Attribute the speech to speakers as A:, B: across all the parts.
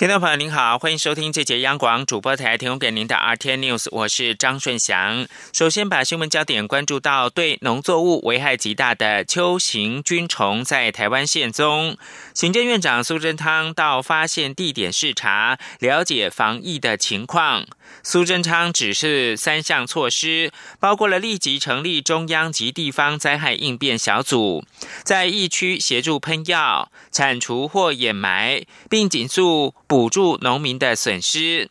A: 听众朋友您好，欢迎收听这节央广主播台提供给您的 RT News，我是张顺祥。首先把新闻焦点关注到对农作物危害极大的秋行菌虫在台湾现踪，行政院长苏贞昌到发现地点视察，了解防疫的情况。苏贞昌指示三项措施，包括了立即成立中央及地方灾害应变小组，在疫区协助喷药、铲除或掩埋，并紧速补助农民的损失。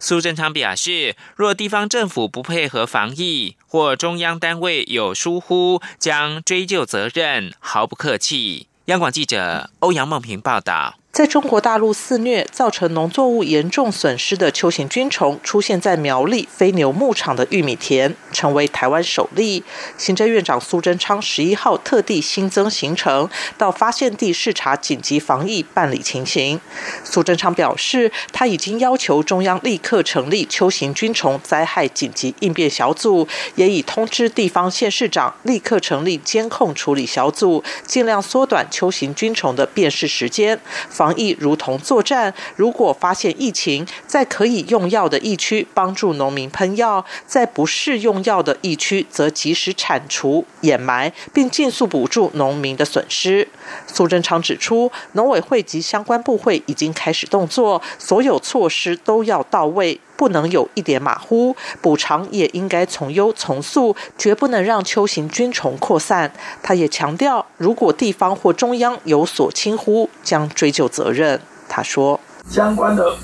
A: 苏贞昌表示，若地方政府不配合防疫，或中央单位有疏忽，将追究责任，毫不客气。央广记者欧阳梦平报道。
B: 在中国大陆肆虐，造成农作物严重损失的秋行菌虫，出现在苗栗飞牛牧场的玉米田，成为台湾首例。行政院长苏贞昌十一号特地新增行程，到发现地视察紧急防疫办理情形。苏贞昌表示，他已经要求中央立刻成立秋行菌虫灾害紧急应变小组，也已通知地方县市长立刻成立监控处理小组，尽量缩短秋行菌虫的辨识时间。防防疫如同作战，如果发现疫情，在可以用药的疫区帮助农民喷药，在不适用药的疫区则及时铲除、掩埋，并尽速补助农民的损失。苏贞昌指出，农委会及相关部会已经开始动作，所有措施都要到位。不能有一点马虎，补偿也应该从优从速，绝不能让秋行菌虫扩散。他也强调，如果地方或中央有所轻忽，将追究责任。他说，
C: 相关的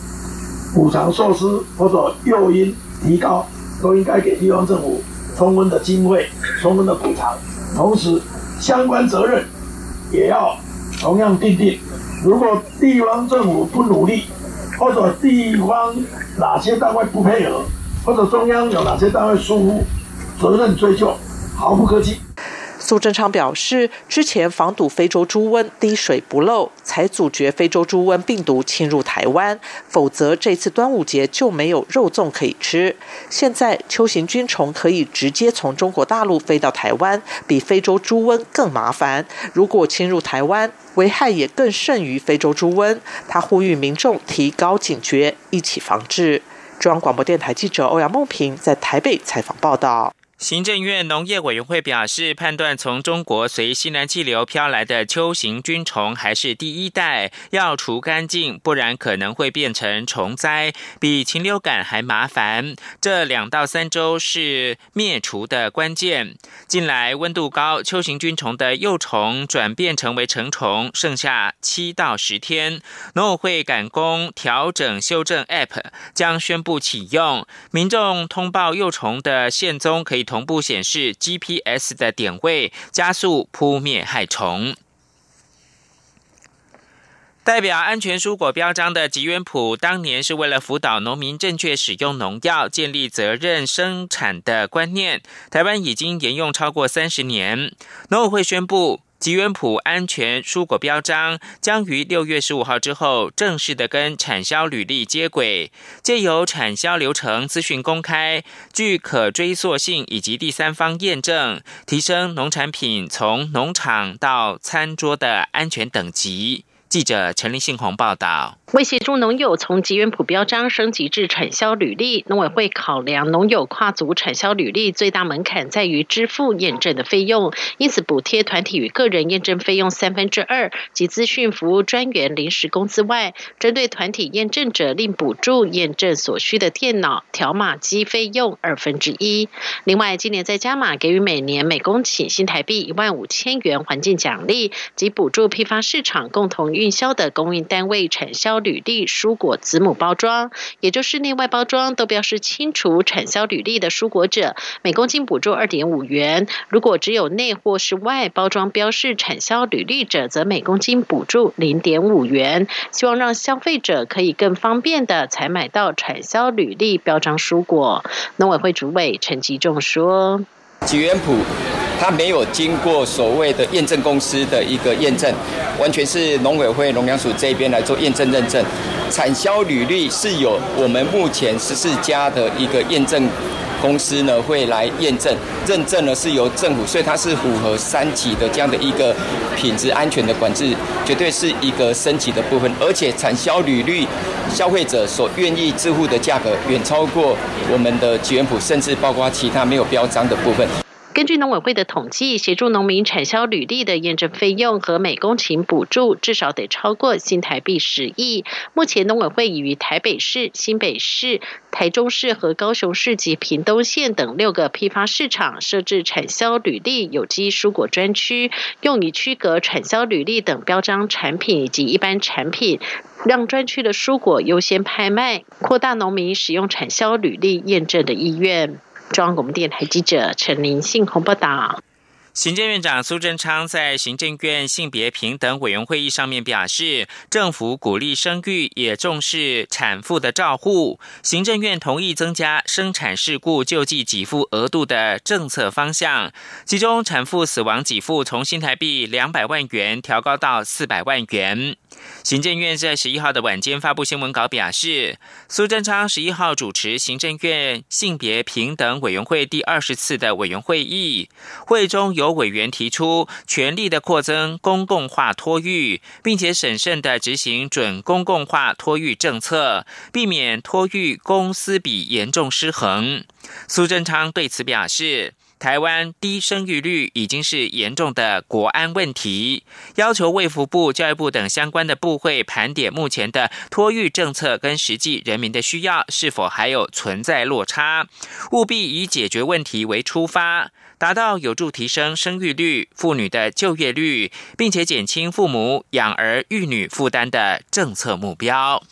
C: 补偿措施或者诱因提高，都应该给地方政府充分的经费、充分的补偿，同时相关责任也要同样定定。如果地方政府不努力，或者地方哪些单位不配合，或者中央有哪些单位疏忽，责任追究毫不客气。
B: 苏贞昌表示，之前防堵非洲猪瘟滴水不漏，才阻绝非洲猪瘟病毒侵入台湾，否则这次端午节就没有肉粽可以吃。现在秋行菌虫可以直接从中国大陆飞到台湾，比非洲猪瘟更麻烦。如果侵入台湾，危害也更甚于非洲猪瘟。他呼吁民众提高警觉，一起防治。中央广播电台记者欧阳梦平在台北采访报道。
A: 行政院农业委员会表示，判断从中国随西南气流飘来的秋行菌虫还是第一代，要除干净，不然可能会变成虫灾，比禽流感还麻烦。这两到三周是灭除的关键。近来温度高，秋行菌虫的幼虫转变成为成虫，剩下七到十天。农委会赶工调整修正 App，将宣布启用，民众通报幼虫的现踪可以。同步显示 GPS 的点位，加速扑灭害虫。代表安全蔬果标章的吉原普，当年是为了辅导农民正确使用农药、建立责任生产的观念，台湾已经沿用超过三十年。农委会宣布。吉源普安全蔬果标章将于六月十五号之后正式的跟产销履历接轨，借由产销流程资讯公开、具可追溯性以及第三方验证，提升农产品从农场到餐桌的安全等级。记者陈立信宏报道。
D: 为协助农友从吉源普标章升级至产销履历，农委会考量农友跨足产销履历最大门槛在于支付验证的费用，因此补贴团体与个人验证费用三分之二及资讯服务专员临时工资外，针对团体验证者另补助验证所需的电脑条码机费用二分之一。另外，今年在加码给予每年每公顷新台币一万五千元环境奖励及补助批发市场共同运销的供应单位产销。履历蔬果子母包装，也就是内外包装都标示清楚产销履历的蔬果者，每公斤补助二点五元；如果只有内或是外包装标示产销履历者，则每公斤补助零点五元。希望让消费者可以更方便的采买到产销履历标章蔬果。农委会主委陈吉仲说：“
E: 吉元普。”它没有经过所谓的验证公司的一个验证，完全是农委会农粮署这边来做验证认证。产销履历是有我们目前十四家的一个验证。公司呢会来验证，认证呢是由政府，所以它是符合三级的这样的一个品质安全的管制，绝对是一个升级的部分。而且产销履历，消费者所愿意支付的价格远超过我们的吉源普，甚至包括其他没有标章的部分。
D: 根据农委会的统计，协助农民产销履历的验证费用和每公顷补助至少得超过新台币十亿。目前农委会已于台北市、新北市、台中市和高雄市及屏东县等六个批发市场设置产销履历有机蔬果专区，用以区隔产销履历等标章产品以及一般产品，让专区的蔬果优先拍卖，扩大农民使用产销履历验证的意愿。中央广播电台记者陈林信鸿报道。
A: 行政院长苏贞昌在行政院性别平等委员会议上面表示，政府鼓励生育，也重视产妇的照护。行政院同意增加生产事故救济给付额度的政策方向，其中产妇死亡给付从新台币两百万元调高到四百万元。行政院在十一号的晚间发布新闻稿，表示苏贞昌十一号主持行政院性别平等委员会第二十次的委员会议，会中有委员提出全力的扩增公共化托育，并且审慎的执行准公共化托育政策，避免托育公私比严重失衡。苏贞昌对此表示。台湾低生育率已经是严重的国安问题，要求卫福部、教育部等相关的部会盘点目前的托育政策跟实际人民的需要是否还有存在落差，务必以解决问题为出发，达到有助提升生育率、妇女的就业率，并且减轻父母养儿育女负担的政策目标。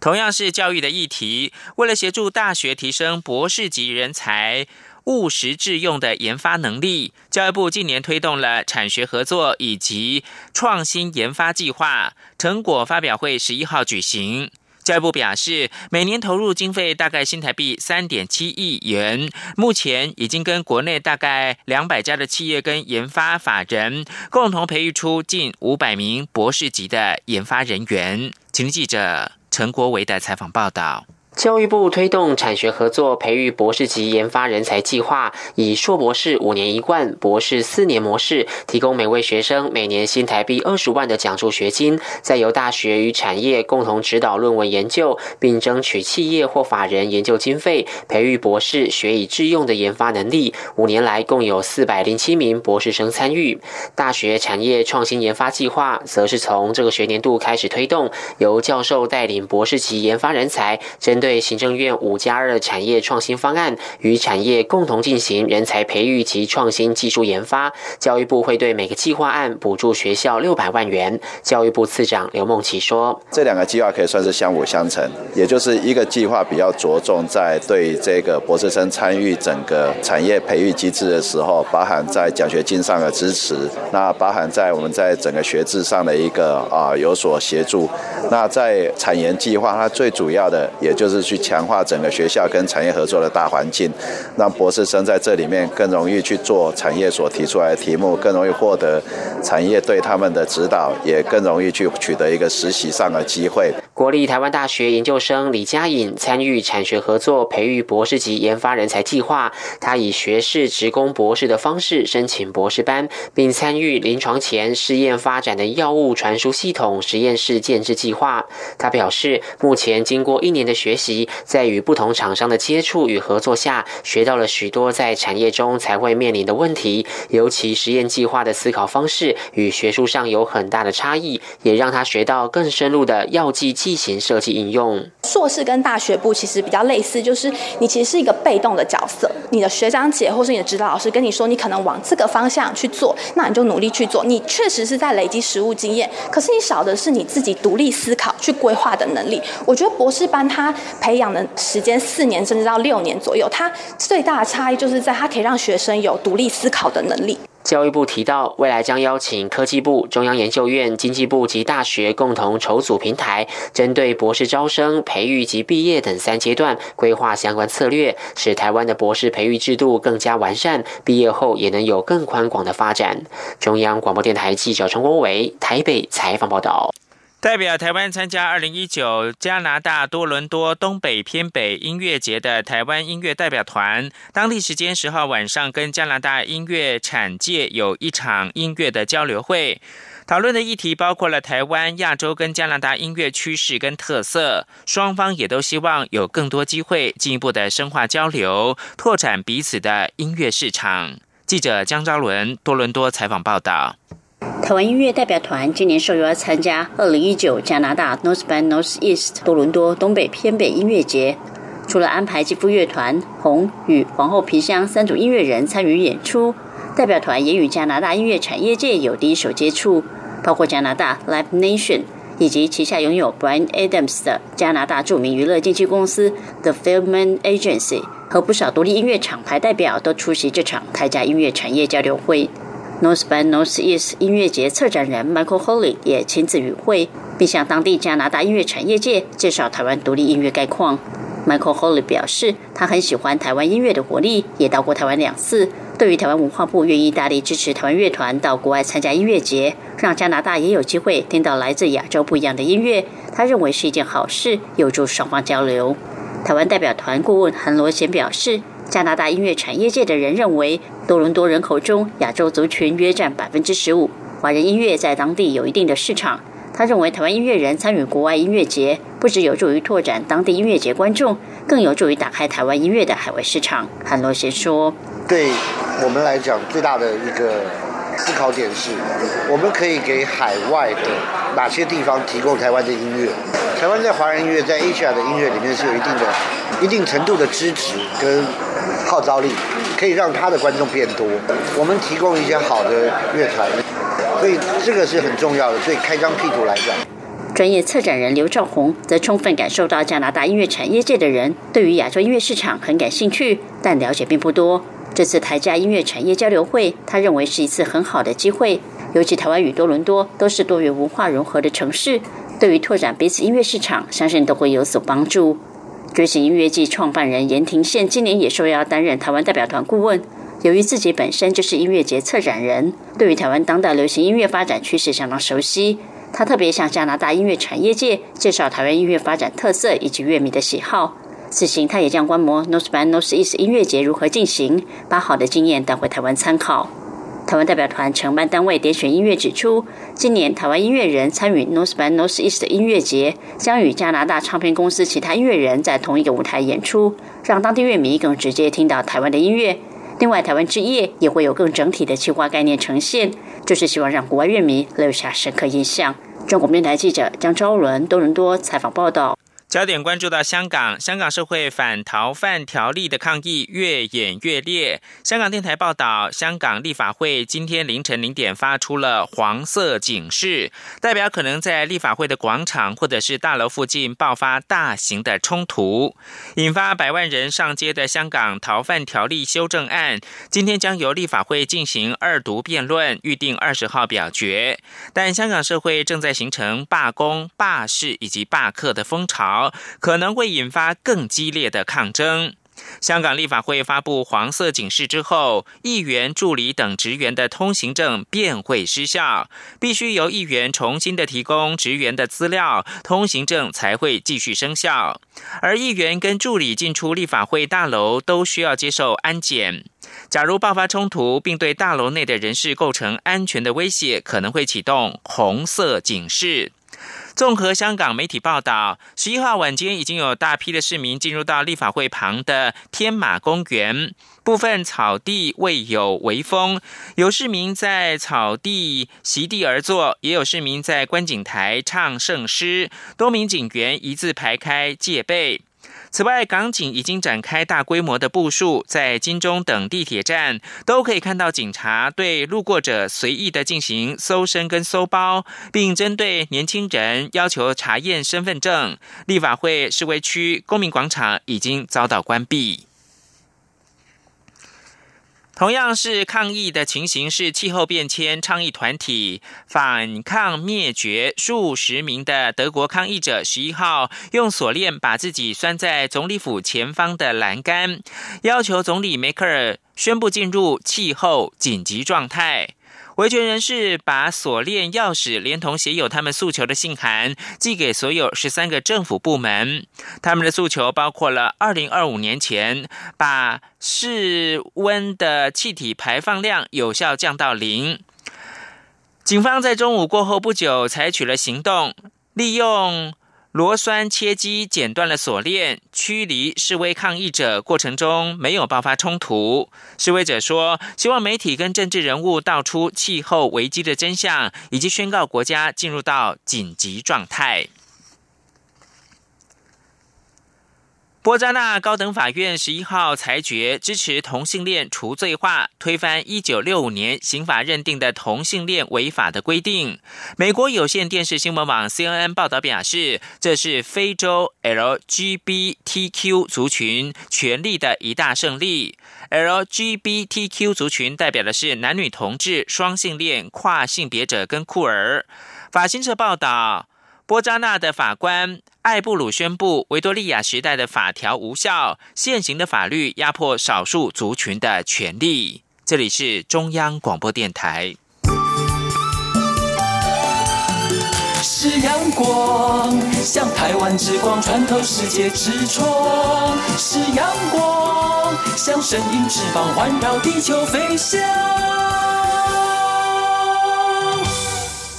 A: 同样是教育的议题，为了协助大学提升博士级人才。务实致用的研发能力，教育部近年推动了产学合作以及创新研发计划，成果发表会十一号举行。教育部表示，每年投入经费大概新台币三点七亿元，目前已经跟国内大概两百家的企业跟研发法人共同培育出近五百名博士级的研发人员。请记者陈国维的采访报道。
F: 教育部推动产学合作培育博士级研发人才计划，以硕博士五年一贯、博士四年模式，提供每位学生每年新台币二十万的奖助学金，再由大学与产业共同指导论文研究，并争取企业或法人研究经费，培育博士学以致用的研发能力。五年来，共有四百零七名博士生参与。大学产业创新研发计划，则是从这个学年度开始推动，由教授带领博士级研发人才，针对。对行政院五加二产业创新方案，与产业共同进行人才培育及创新技术研发。教育部会对每个计划案补助学校六百万元。教育部次长刘梦琪说：“这两个计划可以算是相辅相成，也就是一个计划比较着重在对这个博士生参与整个产业培育机制的时候，包含在奖学金上的支持，那包含在我们在整个学制上的一个啊有所协助。那在产研计划，它最主要的也就。”就是去强化整个学校跟产业合作的大环境，让博士生在这里面更容易去做产业所提出来的题目，更容易获得产业对他们的指导，也更容易去取得一个实习上的机会。国立台湾大学研究生李佳颖参与产学合作培育博士级研发人才计划，他以学士职工博士的方式申请博士班，并参与临床前试验发展的药物传输系统实验室建制计划。他表示，目前经过一年的学习。在与不同厂商的接触与合作下，学到了许多在产业中才会面临的问题。尤其实验计划的思考方式与学术上有很大的差异，也让他学到更深入的药剂剂型设计应用。硕士跟大学部其实比较类似，就是你其实是一个被动的角色，你的学长姐或是你的指导老师跟你说你可能往这个方向去做，那你就努力去做。你确实是在累积实务经验，可是你少的是你自己独立思考、去规划的能力。我觉得博士班他。培养的时间四年甚至到六年左右，它最大的差异就是在它可以让学生有独立思考的能力。教育部提到，未来将邀请科技部、中央研究院、经济部及大学共同筹组平台，针对博士招生、培育及毕业等三阶段规划相关策略，使台湾的博士培育制度更加完善，毕业后也能有更宽广的发展。中央广播电台记者陈国伟台北采访报道。
A: 代表台湾参加二零一九加拿大多伦多东北偏北音乐节的台湾音乐代表团，当地时间十号晚上跟加拿大音乐产界有一场音乐的交流会，讨论的议题包括了台湾、亚洲跟加拿大音乐趋势跟特色，双方也都希望有更多机会进一步的深化交流，拓展彼此的音乐市场。记者江昭伦多伦多采访报道。
G: 台湾音乐代表团今年受邀参加二零一九加拿大 North by North East 多伦多东北偏北音乐节。除了安排肌肤乐团红与皇后皮箱三组音乐人参与演出，代表团也与加拿大音乐产业界有第一手接触，包括加拿大 Live Nation 以及旗下拥有 Brian Adams 的加拿大著名娱乐经纪公司 The Filman Agency 和不少独立音乐厂牌代表都出席这场台加音乐产业交流会。North by North East 音乐节策展人 Michael Holly 也亲自与会，并向当地加拿大音乐产业界介绍台湾独立音乐概况。Michael Holly 表示，他很喜欢台湾音乐的活力，也到过台湾两次。对于台湾文化部愿意大力支持台湾乐团到国外参加音乐节，让加拿大也有机会听到来自亚洲不一样的音乐，他认为是一件好事，有助双方交流。台湾代表团顾问韩罗贤表示。加拿大音乐产业界的人认为，多伦多人口中亚洲族群约占百分之十五，华人音乐在当地有一定的市场。他认为，台湾音乐人参与国外音乐节，不只有助于拓展当地音乐节观众，更有助于打开台湾音乐的海外市场。韩罗贤说：“
H: 对我们来讲，最大的一个思考点是，我们可以给海外的哪些地方提供台湾的音乐？台湾在华人音乐，在 Asia 的音乐里面是有一定的、一定程度的支持跟。”号召力可以让他的观众变多。我们提供一些好的乐团，所以这个是很重要的。所以开张辟图来讲，
G: 专业策展人刘兆宏则充分感受到加拿大音乐产业界的人对于亚洲音乐市场很感兴趣，但了解并不多。这次台加音乐产业交流会，他认为是一次很好的机会。尤其台湾与多伦多都是多元文化融合的城市，对于拓展彼此音乐市场，相信都会有所帮助。觉醒音乐季创办人严庭宪今年也受邀担任台湾代表团顾问。由于自己本身就是音乐节策展人，对于台湾当代流行音乐发展趋势相当熟悉。他特别向加拿大音乐产业界介绍台湾音乐发展特色以及乐迷的喜好。此行他也将观摩 North by North East 音乐节如何进行，把好的经验带回台湾参考。台湾代表团承办单位点选音乐指出，今年台湾音乐人参与 North by North East 音乐节，将与加拿大唱片公司其他音乐人在同一个舞台演出，让当地乐迷更直接听到台湾的音乐。另外，台湾之夜也会有更整体的企划概念呈现，就是希望让国外乐迷留下深刻印象。中国电台记者江昭伦多伦多采访报道。
A: 焦点关注到香港，香港社会反逃犯条例的抗议越演越烈。香港电台报道，香港立法会今天凌晨零点发出了黄色警示，代表可能在立法会的广场或者是大楼附近爆发大型的冲突，引发百万人上街的香港逃犯条例修正案，今天将由立法会进行二读辩论，预定二十号表决。但香港社会正在形成罢工、罢市以及罢课的风潮。可能会引发更激烈的抗争。香港立法会发布黄色警示之后，议员助理等职员的通行证便会失效，必须由议员重新的提供职员的资料，通行证才会继续生效。而议员跟助理进出立法会大楼都需要接受安检。假如爆发冲突，并对大楼内的人士构成安全的威胁，可能会启动红色警示。综合香港媒体报道，十一号晚间已经有大批的市民进入到立法会旁的天马公园，部分草地未有围封，有市民在草地席地而坐，也有市民在观景台唱圣诗，多名警员一字排开戒备。此外，港警已经展开大规模的部署，在金钟等地铁站都可以看到警察对路过者随意的进行搜身跟搜包，并针对年轻人要求查验身份证。立法会示威区公民广场已经遭到关闭。同样是抗议的情形是气候变迁倡议团体反抗灭绝数十名的德国抗议者，十一号用锁链把自己拴在总理府前方的栏杆，要求总理梅克尔宣布进入气候紧急状态。维权人士把锁链钥匙连同写有他们诉求的信函寄给所有十三个政府部门。他们的诉求包括了二零二五年前把室温的气体排放量有效降到零。警方在中午过后不久采取了行动，利用。螺栓切机剪断了锁链，驱离示威抗议者过程中没有爆发冲突。示威者说，希望媒体跟政治人物道出气候危机的真相，以及宣告国家进入到紧急状态。波扎纳高等法院十一号裁决支持同性恋除罪化，推翻一九六五年刑法认定的同性恋违法的规定。美国有线电视新闻网 CNN 报道表示，这是非洲 LGBTQ 族群权利的一大胜利。LGBTQ 族群代表的是男女同志、双性恋、跨性别者跟酷儿。法新社报道。波扎纳的法官艾布鲁宣布，维多利亚时代的法条无效，现行的法律压迫少数族群的权利。这里是中央广播电台。是阳光，像台湾之光穿透世界之窗；是阳光，像神鹰翅膀环绕地球飞翔。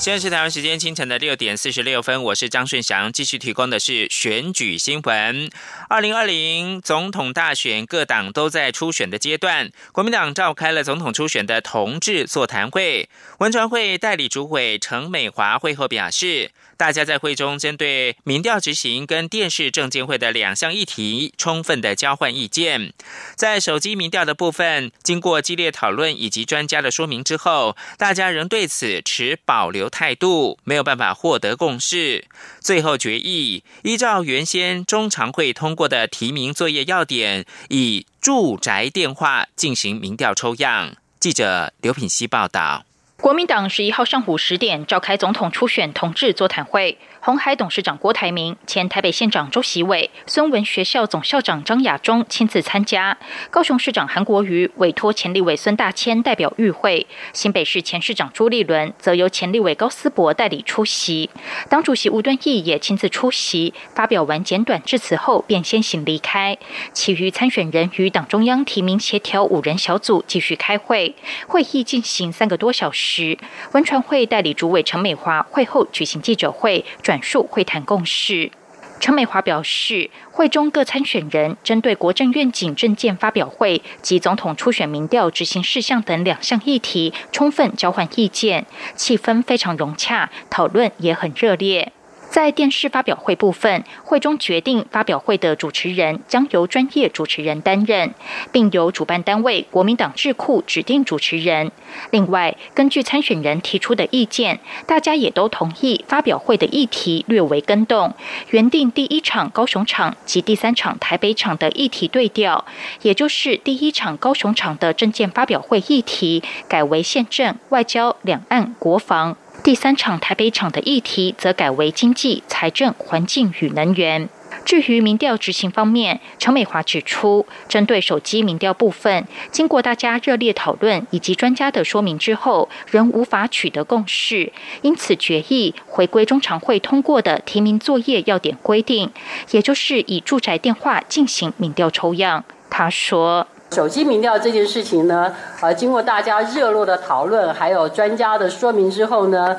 A: 现在是台湾时间清晨的六点四十六分，我是张顺祥，继续提供的是选举新闻。二零二零总统大选，各党都在初选的阶段。国民党召开了总统初选的同志座谈会，文传会代理主委陈美华会后表示。大家在会中针对民调执行跟电视证监会的两项议题，充分的交换意见。在手机民调的部分，经过激烈讨论以及专家的说明之后，大家仍对此持保留态度，没有办法获得共识。最后决议，依照原先中常会通过的提名作业要点，以住宅电话进行民调抽样。记者刘品希报道。
I: 国民党十一号上午十点召开总统初选同志座谈会。红海董事长郭台铭、前台北县长周习伟、孙文学校总校长张亚中亲自参加。高雄市长韩国瑜委托前立委孙大千代表与会。新北市前市长朱立伦则由前立委高思博代理出席。党主席吴敦义也亲自出席，发表完简短致辞后便先行离开。其余参选人与党中央提名协调五人小组继续开会。会议进行三个多小时。文传会代理主委陈美华会后举行记者会。转述会谈共识，陈美华表示，会中各参选人针对国政愿景政见发表会及总统初选民调执行事项等两项议题，充分交换意见，气氛非常融洽，讨论也很热烈。在电视发表会部分，会中决定发表会的主持人将由专业主持人担任，并由主办单位国民党智库指定主持人。另外，根据参选人提出的意见，大家也都同意发表会的议题略为更动，原定第一场高雄场及第三场台北场的议题对调，也就是第一场高雄场的政见发表会议题改为宪政、外交、两岸、国防。第三场台北场的议题则改为经济、财政、环境与能源。至于民调执行方面，陈美华指出，针对手机民调部分，经过大家热烈讨论以及专家的说明之后，仍无法取得共识，因此决议回归中常会通过的提名作业要点规定，也就是以住宅电话进行民调抽样。他说。
J: 手机民调这件事情呢，呃，经过大家热络的讨论，还有专家的说明之后呢，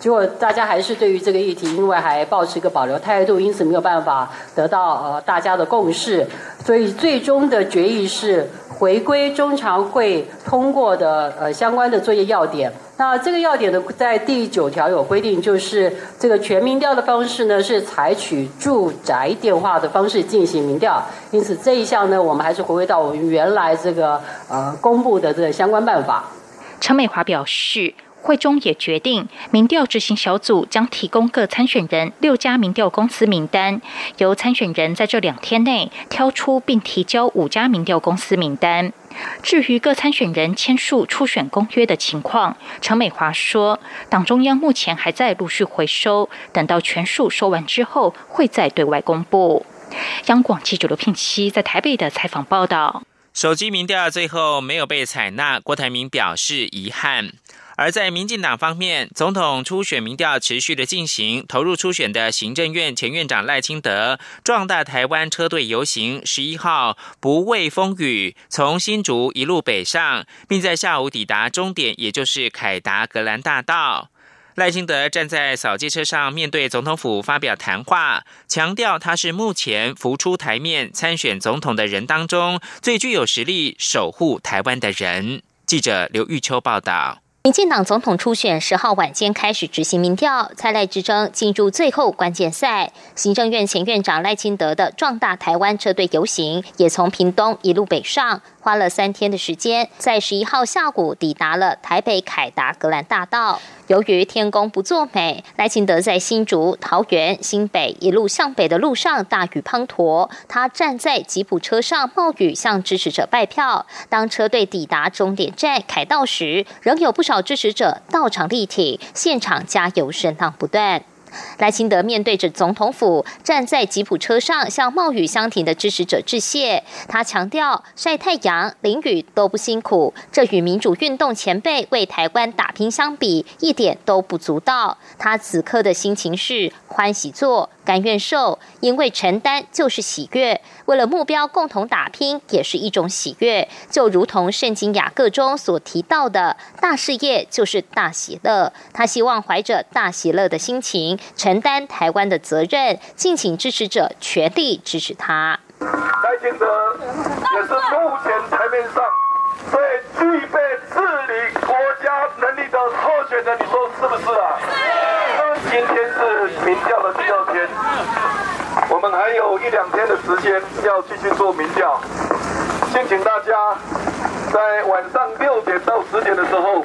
J: 结果大家还是对于这个议题，因为还保持一个保留态度，因此没有办法得到呃大家的共识，所以最终的决议是回归中常会通过的呃相关的作业要点。那这个要点的在第九条有规定，就是这个全民调的方式呢是采取住宅电话的方式进行民调，因此这一项呢，我们还是回归到我们原来这个呃公布的这个相关办法。
I: 陈美华表示。会中也决定，民调执行小组将提供各参选人六家民调公司名单，由参选人在这两天内挑出并提交五家民调公司名单。至于各参选人签署初选公约的情况，陈美华说，党中央目前还在陆续回收，等到全数收完之后，会再对外公布。央广记者刘聘熙在台北的采访报道：
A: 手机民调最后没有被采纳，郭台铭表示遗憾。而在民进党方面，总统初选民调持续的进行，投入初选的行政院前院长赖清德壮大台湾车队游行，十一号不畏风雨，从新竹一路北上，并在下午抵达终点，也就是凯达格兰大道。赖清德站在扫街车上，面对总统府发表谈话，强调他是目前浮出台面参选总统的人当中最具有实力守护台湾的人。记者刘玉秋报道。
K: 民进党总统初选十号晚间开始执行民调，蔡赖之争进入最后关键赛。行政院前院长赖清德的壮大台湾车队游行，也从屏东一路北上。花了三天的时间，在十一号下午抵达了台北凯达格兰大道。由于天公不作美，赖清德在新竹、桃园、新北一路向北的路上大雨滂沱，他站在吉普车上冒雨向支持者拜票。当车队抵达终点站凯道时，仍有不少支持者到场力挺，现场加油声浪不断。赖清德面对着总统府，站在吉普车上，向冒雨相停的支持者致谢。他强调，晒太阳、淋雨都不辛苦，这与民主运动前辈为台湾打拼相比，一点都不足道。他此刻的心情是欢喜做。甘愿受，因为承担就是喜悦；为了目标共同打拼，也是一种喜悦。就如同圣经雅各中所提到的，大事业就是大喜乐。他希望怀着大喜乐的心情，承担台湾的责任。敬请支持者全力支持他。
L: 赖清德也是目前台面上最具备治理国家能力的候选人，你说是不是啊？今天是民调的第二天，我们还有一两天的时间要继续做民调。敬请大家在晚上六点到十点的时候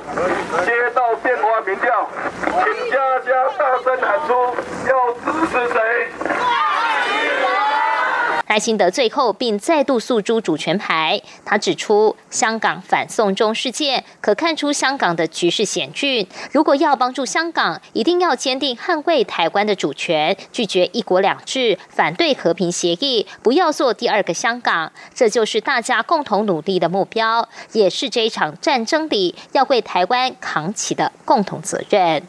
L: 接到电话民调，请大家大声喊出要支持谁。
K: 赖清德最后并再度诉诸主权牌，他指出香港反送中事件可看出香港的局势险峻。如果要帮助香港，一定要坚定捍卫台湾的主权，拒绝一国两制，反对和平协议，不要做第二个香港。这就是大家共同努力的目标，也是这一场战争里要为台湾扛起的共同责任。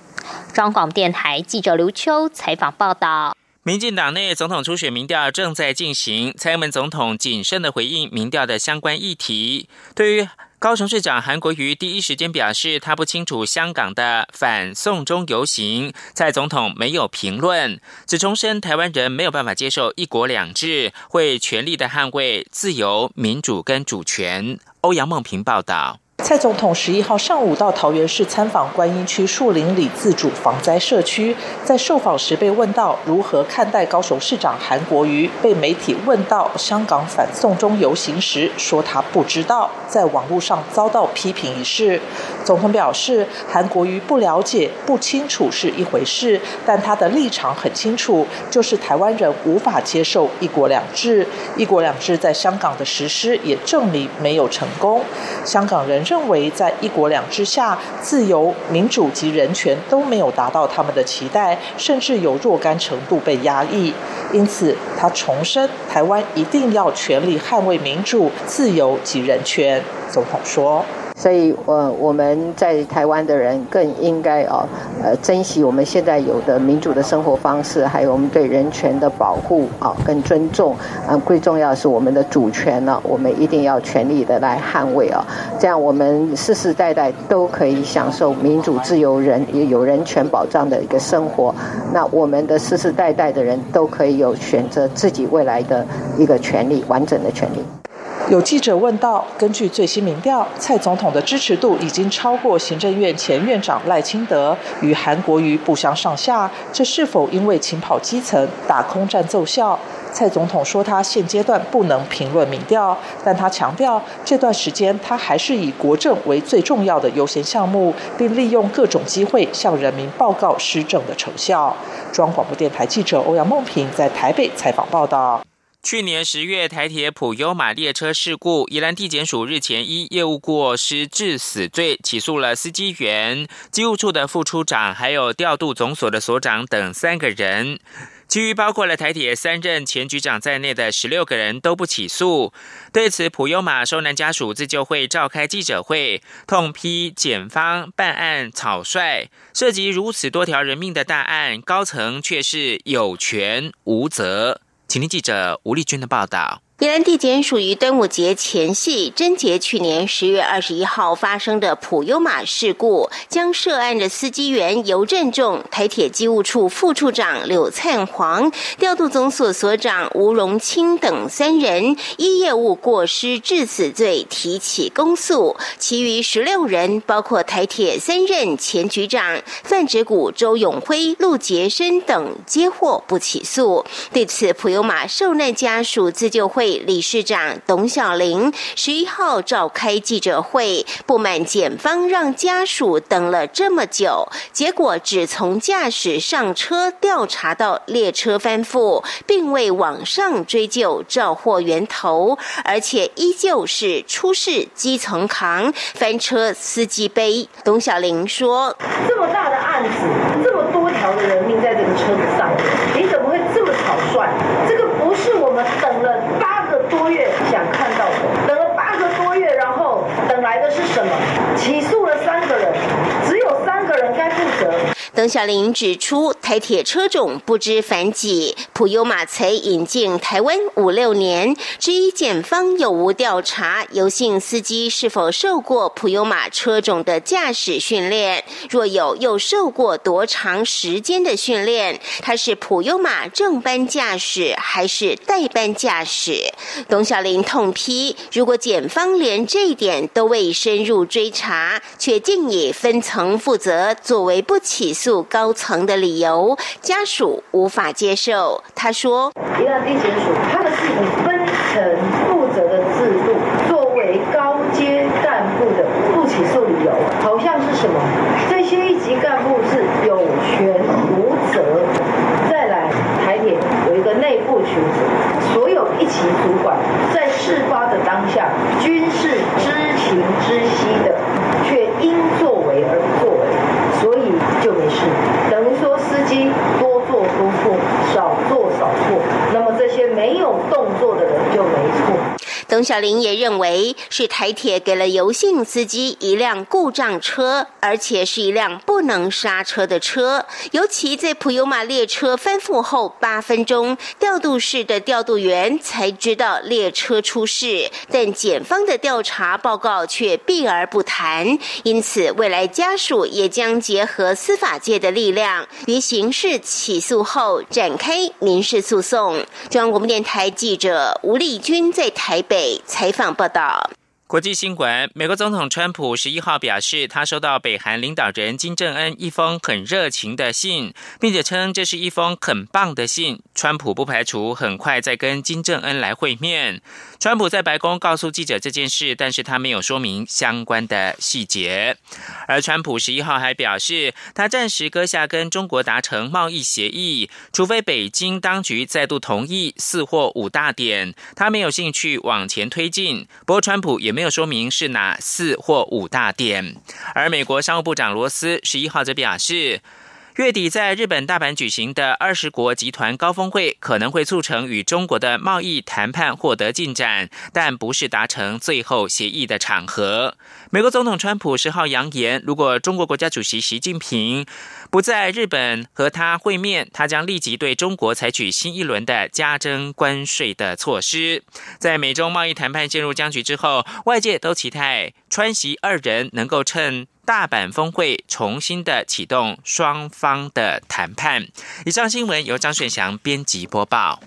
K: 中广电台记者刘秋采访报道。
A: 民进党内总统初选民调正在进行，蔡英文总统谨慎的回应民调的相关议题。对于高雄市长韩国瑜第一时间表示他不清楚香港的反送中游行，蔡总统没有评论，只重申台湾人没有办法接受一国两制，会全力的捍卫自由、民主跟主权。欧阳梦平报道。
B: 蔡总统十一号上午到桃园市参访观音区树林里自主防灾社区，在受访时被问到如何看待高雄市长韩国瑜被媒体问到香港反送中游行时，说他不知道，在网络上遭到批评一事。总统表示，韩国瑜不了解、不清楚是一回事，但他的立场很清楚，就是台湾人无法接受一国两制，一国两制在香港的实施也证明没有成功，香港人。认为在一国两制下，自由、民主及人权都没有达到他们的期待，甚至有若干程度被压抑。因此，他重申，台湾一定要全力捍卫民主、自由及人权。总统说。
M: 所以，呃，我们在台湾的人更应该哦，呃，珍惜我们现在有的民主的生活方式，还有我们对人权的保护啊，跟尊重啊，最重要是我们的主权呢，我们一定要全力的来捍卫啊，这样我们世世代代都可以享受民主、自由、人也有人权保障的一个生活。那我们的世世代代的人都可以有选择自己未来的一个权利，完整的权利。
B: 有记者问到：根据最新民调，蔡总统的支持度已经超过行政院前院长赖清德，与韩国瑜不相上下，这是否因为勤跑基层、打空战奏效？蔡总统说，他现阶段不能评论民调，但他强调，这段时间他还是以国政为最重要的优先项目，并利用各种机会向人民报告施政的成效。中央广播电台记者欧阳梦平在台北采访报道。
A: 去年十月，台铁普悠马列车事故，宜兰地检署日前依业务过失致死罪起诉了司机员、机务处的副处长，还有调度总所的所长等三个人。其余包括了台铁三任前局长在内的十六个人都不起诉。对此，普悠玛受难家属自救会召开记者会，痛批检方办案草率，涉及如此多条人命的大案，高层却是有权无责。请听记者吴丽君的报道。
N: 宜兰地检属于端午节前夕，贞节去年十月二十一号发生的普悠玛事故，将涉案的司机员尤振仲、台铁机务处副处长柳灿煌、调度总所所长吴荣清等三人依业务过失致死罪提起公诉，其余十六人，包括台铁三任前局长范植谷、周永辉、陆杰生等，皆获不起诉。对此，普悠玛受难家属自救会。理事长董小玲十一号召开记者会，不满检方让家属等了这么久，结果只从驾驶上车调查到列车翻覆，并未往上追究肇祸源头，而且依旧是出事基层扛，翻车司机背。董小玲说：“这么大的案子，这么多条的人命在这个车子上，你怎么会这么草率？这个不是我们等了八。”多月想看到的，等了八个多月，然后等来是什么？起诉了三个人，只有三个人该负责。邓小玲指出，台铁车种不知反几，普悠马才引进台湾五六年，质疑检方有无调查油性司机是否受过普悠马车种的驾驶训练，若有，又受过多长时间的训练？他是普悠马正班驾驶还是代班驾驶？董小玲痛批，如果检方连这一点都未深入追查，却竟以分层负责作为不起诉。高层的理由，家属无法接受。他说：“一个地检署，他们是以分层负责的制度作为高阶干部的不起诉理由，好像是什么？这些一级干部是有权无责。再来，台铁有一个内部群组，所有一级主管在事发的当下均是知情知悉的，却因作为而不作为。”所以就没事，等于说司机多做多错，少做少错，那么这些没有动作的人就没错。董小玲也认为是台铁给了油性司机一辆故障车，而且是一辆不能刹车的车。尤其在普悠玛列车翻覆后八分钟，调度室的调度员才知道列车出事，但检方的调查报告却避而不谈。因此，未来家属也将结合司法界的力量，于刑事起诉后展开民事诉讼。中央广播电台记者吴丽君在台北。采访报道。
A: 国际新闻：美国总统川普十一号表示，他收到北韩领导人金正恩一封很热情的信，并且称这是一封很棒的信。川普不排除很快再跟金正恩来会面。川普在白宫告诉记者这件事，但是他没有说明相关的细节。而川普十一号还表示，他暂时搁下跟中国达成贸易协议，除非北京当局再度同意四或五大点，他没有兴趣往前推进。不过，川普也没有说明是哪四或五大点。而美国商务部长罗斯十一号则表示。月底在日本大阪举行的二十国集团高峰会可能会促成与中国的贸易谈判获得进展，但不是达成最后协议的场合。美国总统川普十号扬言，如果中国国家主席习近平不在日本和他会面，他将立即对中国采取新一轮的加征关税的措施。在美中贸易谈判陷入僵局之后，外界都期待川习二人能够趁。大阪峰会重新的启动双方的谈判。以上新闻由张炫翔编辑播报。